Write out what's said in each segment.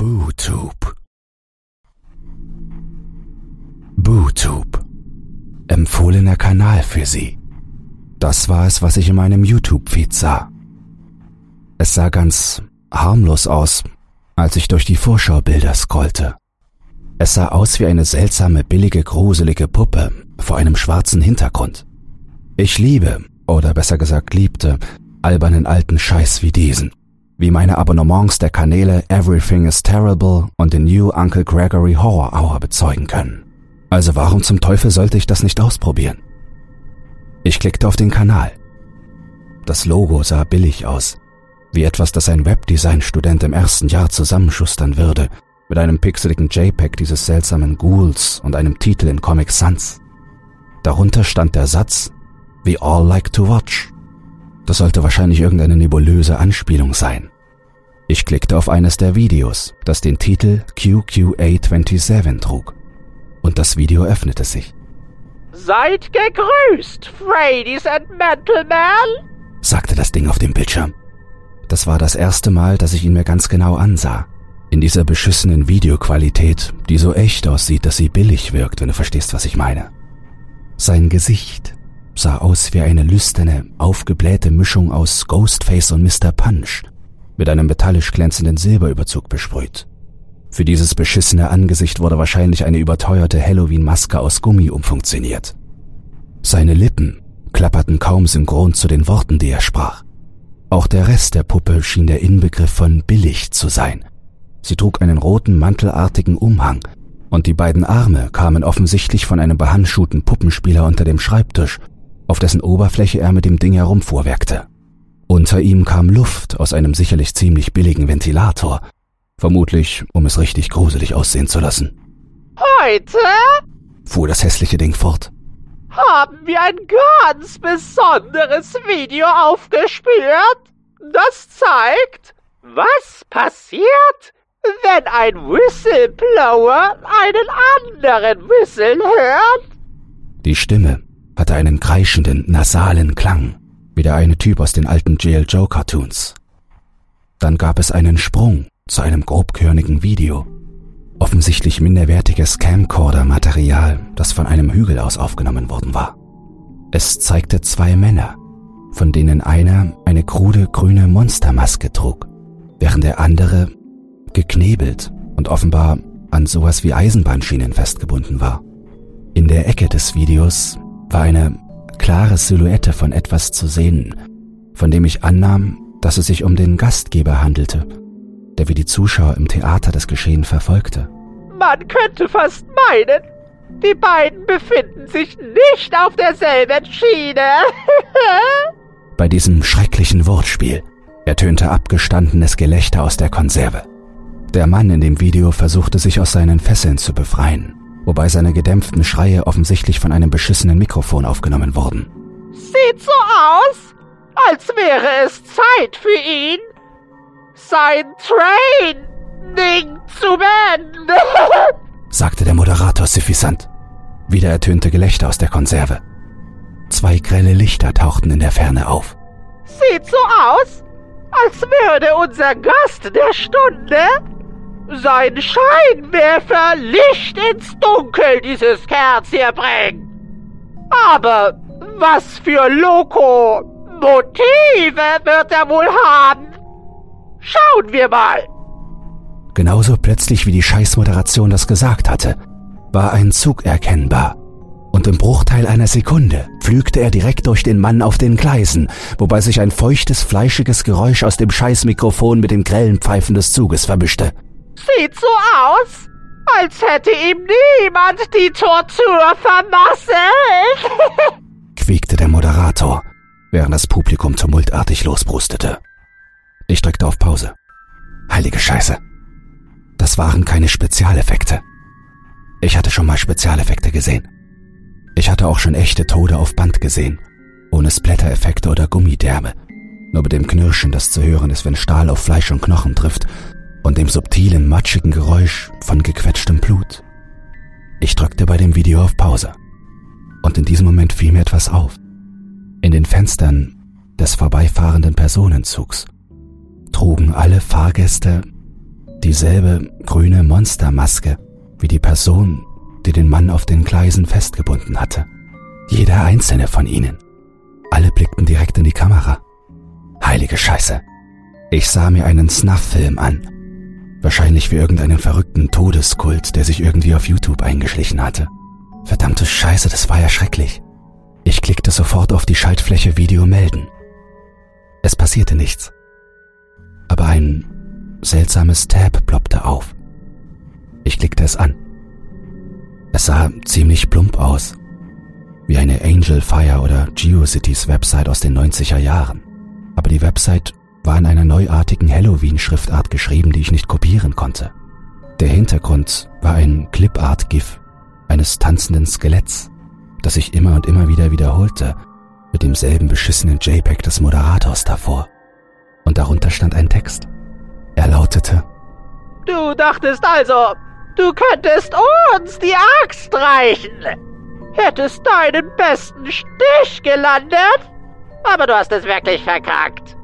BooTube. BooTube. Empfohlener Kanal für Sie. Das war es, was ich in meinem YouTube-Feed sah. Es sah ganz harmlos aus, als ich durch die Vorschaubilder scrollte. Es sah aus wie eine seltsame, billige, gruselige Puppe vor einem schwarzen Hintergrund. Ich liebe, oder besser gesagt liebte, albernen alten Scheiß wie diesen. Wie meine Abonnements der Kanäle Everything is Terrible und den New Uncle Gregory Horror Hour bezeugen können. Also warum zum Teufel sollte ich das nicht ausprobieren? Ich klickte auf den Kanal. Das Logo sah billig aus, wie etwas, das ein Webdesign-Student im ersten Jahr zusammenschustern würde, mit einem pixeligen JPEG dieses seltsamen Ghouls und einem Titel in Comic Sans. Darunter stand der Satz, We all like to watch. Das sollte wahrscheinlich irgendeine nebulöse Anspielung sein. Ich klickte auf eines der Videos, das den Titel QQA27 trug. Und das Video öffnete sich. Seid gegrüßt, Fradies and Gentlemen, sagte das Ding auf dem Bildschirm. Das war das erste Mal, dass ich ihn mir ganz genau ansah. In dieser beschissenen Videoqualität, die so echt aussieht, dass sie billig wirkt, wenn du verstehst, was ich meine. Sein Gesicht sah aus wie eine lüsterne, aufgeblähte Mischung aus Ghostface und Mr. Punch, mit einem metallisch glänzenden Silberüberzug besprüht. Für dieses beschissene Angesicht wurde wahrscheinlich eine überteuerte Halloween-Maske aus Gummi umfunktioniert. Seine Lippen klapperten kaum synchron zu den Worten, die er sprach. Auch der Rest der Puppe schien der Inbegriff von billig zu sein. Sie trug einen roten mantelartigen Umhang, und die beiden Arme kamen offensichtlich von einem behandschuhten Puppenspieler unter dem Schreibtisch, auf dessen Oberfläche er mit dem Ding herumfuhrwerkte. Unter ihm kam Luft aus einem sicherlich ziemlich billigen Ventilator, vermutlich um es richtig gruselig aussehen zu lassen. Heute fuhr das hässliche Ding fort haben wir ein ganz besonderes Video aufgespürt. Das zeigt, was passiert, wenn ein Whistleblower einen anderen Whistle hört. Die Stimme hatte einen kreischenden, nasalen Klang, wie der eine Typ aus den alten J.L. Joe Cartoons. Dann gab es einen Sprung zu einem grobkörnigen Video, offensichtlich minderwertiges Camcorder-Material, das von einem Hügel aus aufgenommen worden war. Es zeigte zwei Männer, von denen einer eine krude grüne Monstermaske trug, während der andere geknebelt und offenbar an sowas wie Eisenbahnschienen festgebunden war. In der Ecke des Videos war eine klare Silhouette von etwas zu sehen, von dem ich annahm, dass es sich um den Gastgeber handelte der wie die Zuschauer im Theater das Geschehen verfolgte. Man könnte fast meinen, die beiden befinden sich nicht auf derselben Schiene. Bei diesem schrecklichen Wortspiel ertönte abgestandenes Gelächter aus der Konserve. Der Mann in dem Video versuchte sich aus seinen Fesseln zu befreien, wobei seine gedämpften Schreie offensichtlich von einem beschissenen Mikrofon aufgenommen wurden. Sieht so aus, als wäre es Zeit für ihn, sein Training zu beenden, sagte der Moderator suffisant. Wieder ertönte Gelächter aus der Konserve. Zwei grelle Lichter tauchten in der Ferne auf. Sieht so aus, als würde unser Gast der Stunde sein Scheinwerfer Licht ins Dunkel dieses Kerls hier bringen. Aber was für Loco Motive wird er wohl haben? Schauen wir mal! Genauso plötzlich wie die Scheißmoderation das gesagt hatte, war ein Zug erkennbar. Und im Bruchteil einer Sekunde pflügte er direkt durch den Mann auf den Gleisen, wobei sich ein feuchtes, fleischiges Geräusch aus dem Scheißmikrofon mit dem grellen Pfeifen des Zuges vermischte. Sieht so aus, als hätte ihm niemand die Tortur vermasselt, quiekte der Moderator, während das Publikum tumultartig losbrustete. Ich drückte auf Pause. Heilige Scheiße. Das waren keine Spezialeffekte. Ich hatte schon mal Spezialeffekte gesehen. Ich hatte auch schon echte Tode auf Band gesehen, ohne Splatter-Effekte oder Gummidärme, nur mit dem Knirschen, das zu hören ist, wenn Stahl auf Fleisch und Knochen trifft, und dem subtilen, matschigen Geräusch von gequetschtem Blut. Ich drückte bei dem Video auf Pause. Und in diesem Moment fiel mir etwas auf. In den Fenstern des vorbeifahrenden Personenzugs trugen alle Fahrgäste Dieselbe grüne Monstermaske wie die Person, die den Mann auf den Gleisen festgebunden hatte. Jeder einzelne von ihnen. Alle blickten direkt in die Kamera. Heilige Scheiße. Ich sah mir einen Snuff-Film an. Wahrscheinlich wie irgendeinen verrückten Todeskult, der sich irgendwie auf YouTube eingeschlichen hatte. Verdammte Scheiße, das war ja schrecklich. Ich klickte sofort auf die Schaltfläche Video melden. Es passierte nichts. Aber ein seltsames Tab ploppte auf. Ich klickte es an. Es sah ziemlich plump aus. Wie eine Angel Fire oder GeoCities Website aus den 90er Jahren. Aber die Website war in einer neuartigen Halloween-Schriftart geschrieben, die ich nicht kopieren konnte. Der Hintergrund war ein Clipart-GIF eines tanzenden Skeletts, das sich immer und immer wieder wiederholte, mit demselben beschissenen JPEG des Moderators davor. Und darunter stand ein Text. Er lautete Du dachtest also, du könntest uns die Axt reichen. Hättest deinen besten Stich gelandet, aber du hast es wirklich verkackt.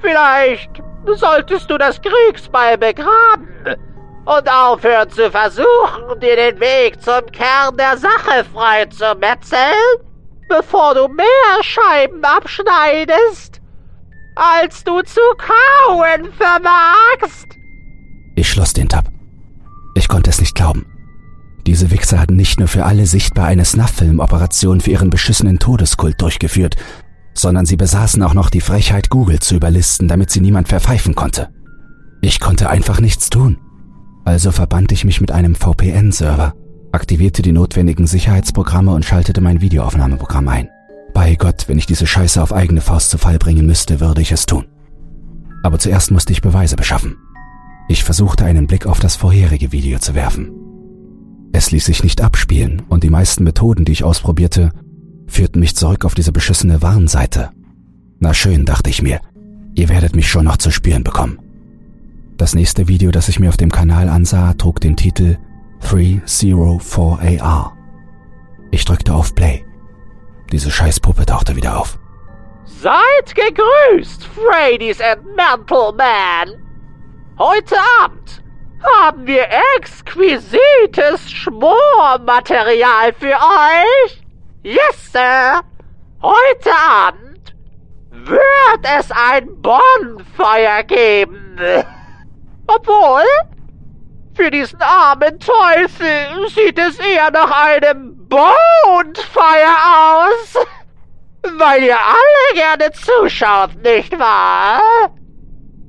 Vielleicht solltest du das Kriegsbeil begraben und aufhören zu versuchen, dir den Weg zum Kern der Sache frei zu metzeln, bevor du mehr Scheiben abschneidest, als du zu kauen vermagst. Ich schloss den Tab. Ich konnte es nicht glauben. Diese Wichser hatten nicht nur für alle sichtbar eine Snuff-Film-Operation für ihren beschissenen Todeskult durchgeführt, sondern sie besaßen auch noch die Frechheit, Google zu überlisten, damit sie niemand verpfeifen konnte. Ich konnte einfach nichts tun. Also verband ich mich mit einem VPN-Server, aktivierte die notwendigen Sicherheitsprogramme und schaltete mein Videoaufnahmeprogramm ein. Bei Gott, wenn ich diese Scheiße auf eigene Faust zu Fall bringen müsste, würde ich es tun. Aber zuerst musste ich Beweise beschaffen. Ich versuchte einen Blick auf das vorherige Video zu werfen. Es ließ sich nicht abspielen und die meisten Methoden, die ich ausprobierte, führten mich zurück auf diese beschissene Warnseite. Na schön, dachte ich mir, ihr werdet mich schon noch zu spüren bekommen. Das nächste Video, das ich mir auf dem Kanal ansah, trug den Titel 304AR. Ich drückte auf Play. Diese Scheißpuppe tauchte wieder auf. Seid gegrüßt, Freddy's and Mental Man! Heute Abend haben wir exquisites Schmormaterial für euch! Yes, Sir! Heute Abend wird es ein Bonfeuer geben. Obwohl, für diesen armen Teufel sieht es eher nach einem Bonfire aus. Weil ihr alle gerne zuschaut, nicht wahr?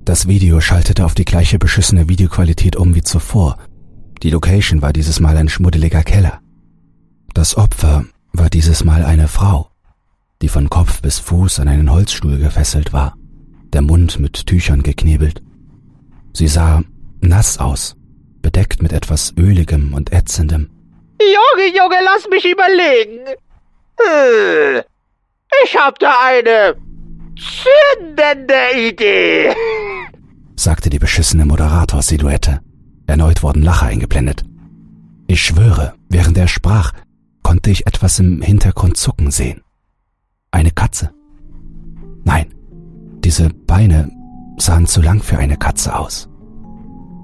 Das Video schaltete auf die gleiche beschissene Videoqualität um wie zuvor. Die Location war dieses Mal ein schmuddeliger Keller. Das Opfer war dieses Mal eine Frau, die von Kopf bis Fuß an einen Holzstuhl gefesselt war, der Mund mit Tüchern geknebelt. Sie sah nass aus, bedeckt mit etwas Öligem und Ätzendem. Junge, Junge, lass mich überlegen. Äh, ich hab da eine zündende Idee, sagte die beschissene Moderator-Silhouette. Erneut wurden Lacher eingeblendet. Ich schwöre, während er sprach, konnte ich etwas im Hintergrund zucken sehen. Eine Katze. Nein, diese Beine sahen zu lang für eine Katze aus.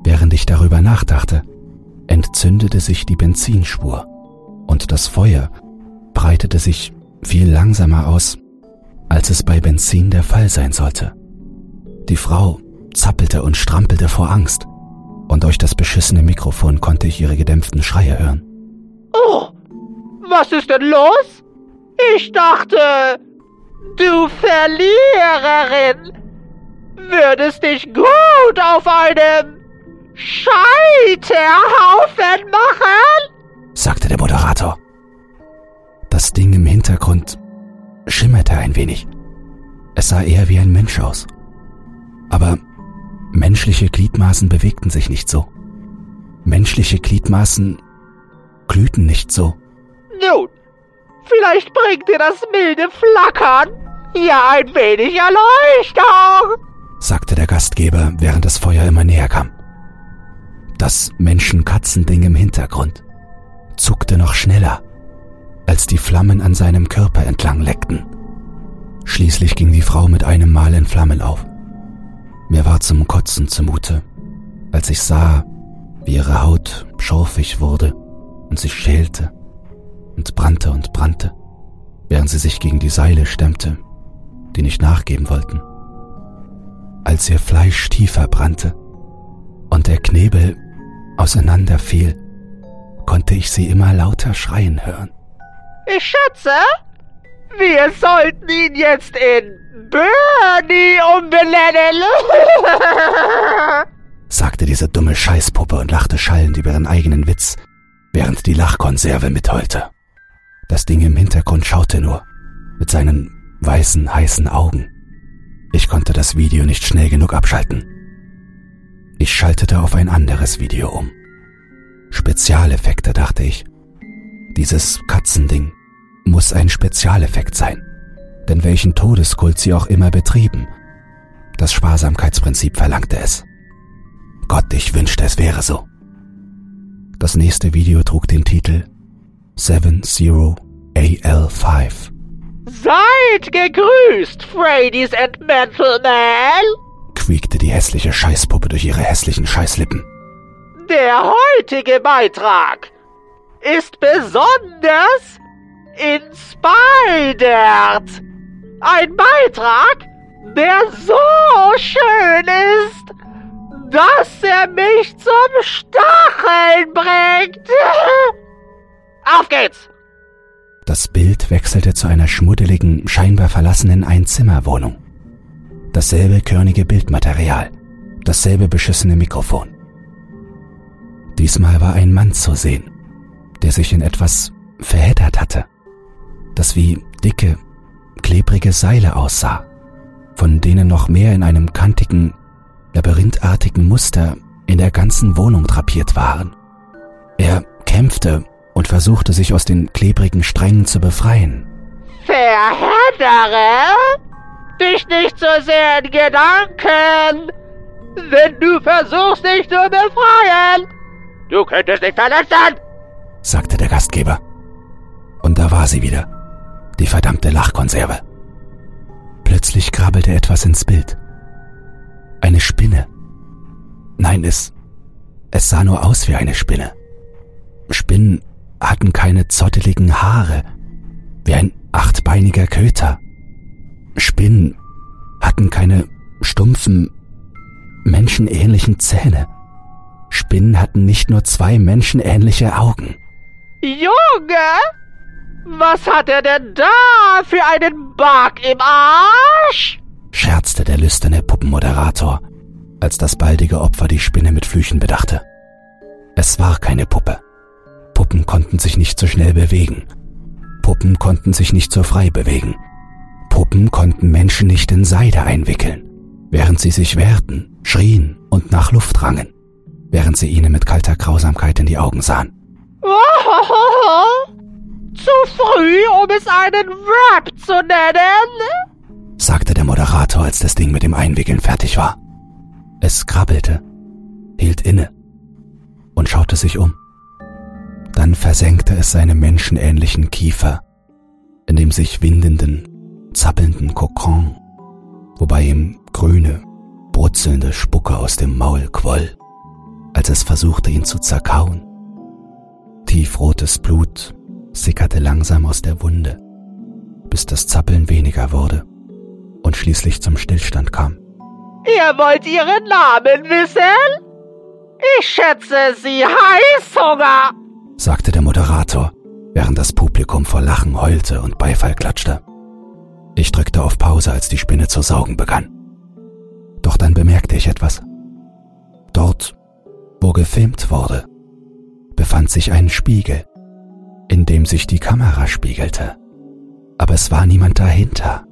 Während ich darüber nachdachte, entzündete sich die Benzinspur und das Feuer breitete sich viel langsamer aus, als es bei Benzin der Fall sein sollte. Die Frau zappelte und strampelte vor Angst, und durch das beschissene Mikrofon konnte ich ihre gedämpften Schreie hören. Oh, was ist denn los? Ich dachte, du Verliererin würdest dich gut auf einem Scheiterhaufen machen? sagte der Moderator. Das Ding im Hintergrund schimmerte ein wenig. Es sah eher wie ein Mensch aus. Aber menschliche Gliedmaßen bewegten sich nicht so. Menschliche Gliedmaßen glühten nicht so. Nun, vielleicht bringt dir das milde Flackern ja ein wenig Erleuchtung, sagte der Gastgeber, während das Feuer immer näher kam. Das Menschenkatzding im Hintergrund zuckte noch schneller, als die Flammen an seinem Körper entlang leckten. Schließlich ging die Frau mit einem Mal in Flammen auf. Mir war zum Kotzen zumute. als ich sah, wie ihre Haut schorfig wurde und sich schälte und brannte und brannte, während sie sich gegen die Seile stemmte, die nicht nachgeben wollten. Als ihr Fleisch tiefer brannte und der Knebel auseinanderfiel, konnte ich sie immer lauter schreien hören. Ich schätze, wir sollten ihn jetzt in Bernie umbenennen, sagte diese dumme Scheißpuppe und lachte schallend über ihren eigenen Witz, während die Lachkonserve mitheulte. Das Ding im Hintergrund schaute nur, mit seinen weißen, heißen Augen. Ich konnte das Video nicht schnell genug abschalten. Ich schaltete auf ein anderes Video um. Spezialeffekte, dachte ich. Dieses Katzending muss ein Spezialeffekt sein. Denn welchen Todeskult sie auch immer betrieben, das Sparsamkeitsprinzip verlangte es. Gott, ich wünschte, es wäre so. Das nächste Video trug den Titel 70AL5. Seid gegrüßt, Fradies and Mental Man! quiekte die hässliche Scheißpuppe durch ihre hässlichen Scheißlippen. Der heutige Beitrag ist besonders inspired. Ein Beitrag, der so schön ist, dass er mich zum Stacheln bringt. Auf geht's! Das Bild wechselte zu einer schmuddeligen, scheinbar verlassenen Einzimmerwohnung. Dasselbe körnige Bildmaterial, dasselbe beschissene Mikrofon. Diesmal war ein Mann zu sehen, der sich in etwas verheddert hatte, das wie dicke, klebrige Seile aussah, von denen noch mehr in einem kantigen, labyrinthartigen Muster in der ganzen Wohnung drapiert waren. Er kämpfte und versuchte sich aus den klebrigen Strängen zu befreien. Verheddere dich nicht so sehr in Gedanken, wenn du versuchst, dich zu befreien. Du könntest dich verletzen, sagte der Gastgeber. Und da war sie wieder, die verdammte Lachkonserve. Plötzlich krabbelte etwas ins Bild. Eine Spinne. Nein, es, es sah nur aus wie eine Spinne. Spinnen hatten keine zotteligen Haare, wie ein achtbeiniger Köter. Spinnen hatten keine stumpfen, menschenähnlichen Zähne. Spinnen hatten nicht nur zwei menschenähnliche Augen. Junge, was hat er denn da für einen Bug im Arsch? scherzte der lüsterne Puppenmoderator, als das baldige Opfer die Spinne mit Flüchen bedachte. Es war keine Puppe. Puppen konnten sich nicht so schnell bewegen. Puppen konnten sich nicht so frei bewegen. Puppen konnten Menschen nicht in Seide einwickeln, während sie sich wehrten, schrien und nach Luft rangen, während sie ihnen mit kalter Grausamkeit in die Augen sahen. Zu früh, um es einen Rap zu nennen? sagte der Moderator, als das Ding mit dem Einwickeln fertig war. Es krabbelte, hielt inne und schaute sich um. Dann versenkte es seine menschenähnlichen Kiefer in dem sich windenden, zappelnden Kokon, wobei ihm grüne, brutzelnde Spucke aus dem Maul quoll, als es versuchte, ihn zu zerkauen. Tiefrotes Blut sickerte langsam aus der Wunde, bis das Zappeln weniger wurde und schließlich zum Stillstand kam. Ihr wollt Ihren Namen wissen? Ich schätze, Sie Heißhunger, sagte der Moderator, während das Publikum vor Lachen heulte und Beifall klatschte. Ich drückte auf Pause, als die Spinne zu saugen begann. Doch dann bemerkte ich etwas. Dort, wo gefilmt wurde, befand sich ein Spiegel, in dem sich die Kamera spiegelte. Aber es war niemand dahinter.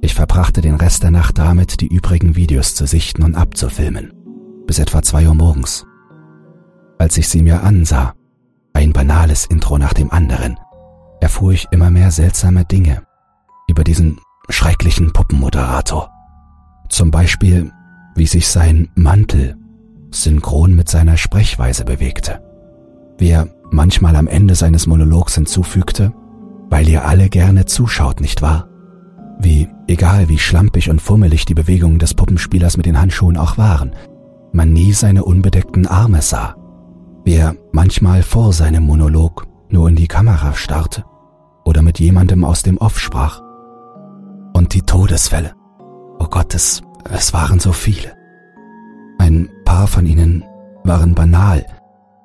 Ich verbrachte den Rest der Nacht damit, die übrigen Videos zu sichten und abzufilmen, bis etwa zwei Uhr morgens. Als ich sie mir ansah, ein banales Intro nach dem anderen, erfuhr ich immer mehr seltsame Dinge über diesen schrecklichen Puppenmoderator. Zum Beispiel, wie sich sein Mantel synchron mit seiner Sprechweise bewegte, wie er manchmal am Ende seines Monologs hinzufügte, weil ihr alle gerne zuschaut, nicht wahr? Wie, egal wie schlampig und fummelig die Bewegungen des Puppenspielers mit den Handschuhen auch waren, man nie seine unbedeckten Arme sah, wie er manchmal vor seinem Monolog nur in die Kamera starrte oder mit jemandem aus dem Off sprach. Und die Todesfälle. Oh Gott, es, es waren so viele. Ein paar von ihnen waren banal.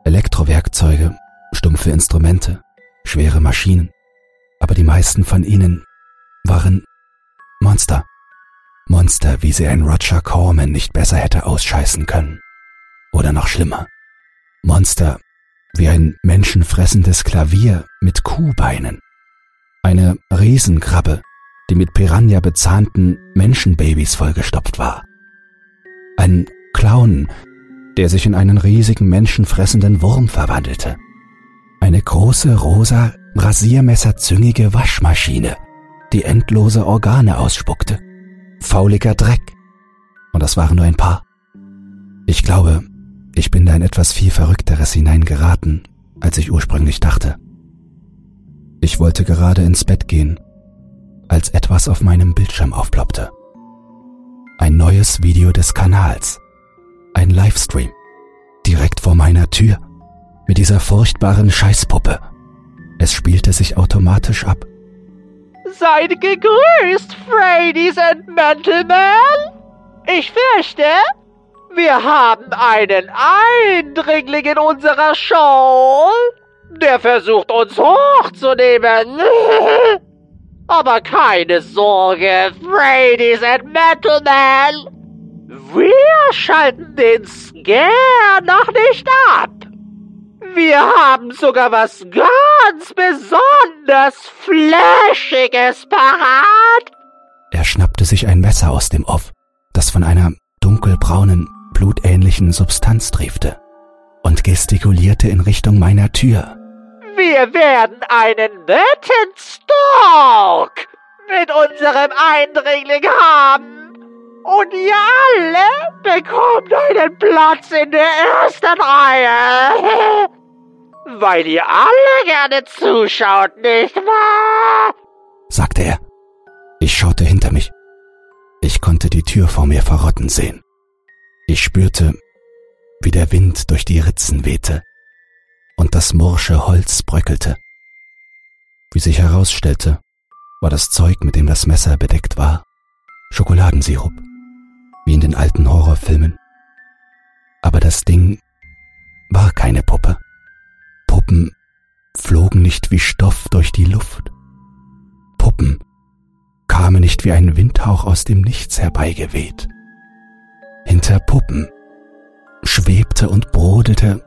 Elektrowerkzeuge, stumpfe Instrumente, schwere Maschinen. Aber die meisten von ihnen waren Monster. Monster, wie sie ein Roger Corman nicht besser hätte ausscheißen können. Oder noch schlimmer. Monster, wie ein menschenfressendes Klavier mit Kuhbeinen. Eine Riesenkrabbe, die mit Piranha bezahnten Menschenbabys vollgestopft war. Ein Clown, der sich in einen riesigen menschenfressenden Wurm verwandelte. Eine große rosa, rasiermesserzüngige Waschmaschine, die endlose Organe ausspuckte. Fauliger Dreck. Und das waren nur ein paar. Ich glaube, ich bin da in etwas viel Verrückteres hineingeraten, als ich ursprünglich dachte. Ich wollte gerade ins Bett gehen, als etwas auf meinem Bildschirm aufploppte. Ein neues Video des Kanals. Ein Livestream. Direkt vor meiner Tür. Mit dieser furchtbaren Scheißpuppe. Es spielte sich automatisch ab. Seid gegrüßt, Fradies and Gentlemen! Ich fürchte, wir haben einen Eindringling in unserer Show, der versucht uns hochzunehmen. Aber keine Sorge, Fradies and Gentlemen! Wir schalten den Scare noch nicht ab. Wir haben sogar was ganz besonders Flashiges parat. Er schnappte sich ein Messer aus dem Off, das von einer dunkelbraunen, blutähnlichen Substanz triefte, und gestikulierte in Richtung meiner Tür. Wir werden einen netten Stalk mit unserem Eindringling haben. Und ihr alle bekommt einen Platz in der ersten Reihe. Weil ihr alle gerne zuschaut, nicht wahr? sagte er. Ich schaute hinter mich. Ich konnte die Tür vor mir verrotten sehen. Ich spürte, wie der Wind durch die Ritzen wehte und das morsche Holz bröckelte. Wie sich herausstellte, war das Zeug, mit dem das Messer bedeckt war, Schokoladensirup, wie in den alten Horrorfilmen. Aber das Ding war keine Puppe. Puppen flogen nicht wie Stoff durch die Luft. Puppen kamen nicht wie ein Windhauch aus dem Nichts herbeigeweht. Hinter Puppen schwebte und brodete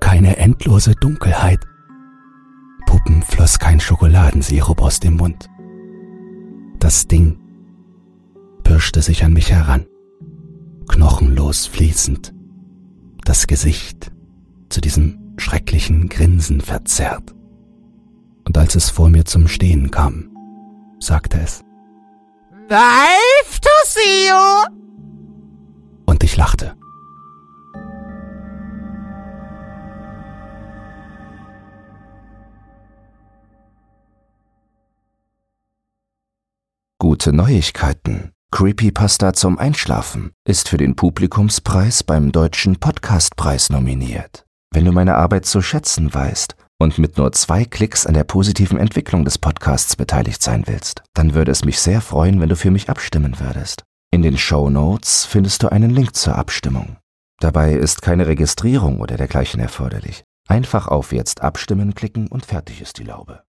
keine endlose Dunkelheit. Puppen floss kein Schokoladensirup aus dem Mund. Das Ding pirschte sich an mich heran, knochenlos fließend, das Gesicht zu diesem schrecklichen Grinsen verzerrt. Und als es vor mir zum Stehen kam, sagte es. Nice to! Lachte. Gute Neuigkeiten. Creepypasta zum Einschlafen ist für den Publikumspreis beim Deutschen Podcastpreis nominiert. Wenn du meine Arbeit zu schätzen weißt und mit nur zwei Klicks an der positiven Entwicklung des Podcasts beteiligt sein willst, dann würde es mich sehr freuen, wenn du für mich abstimmen würdest. In den Show Notes findest du einen Link zur Abstimmung. Dabei ist keine Registrierung oder dergleichen erforderlich. Einfach auf Jetzt abstimmen klicken und fertig ist die Laube.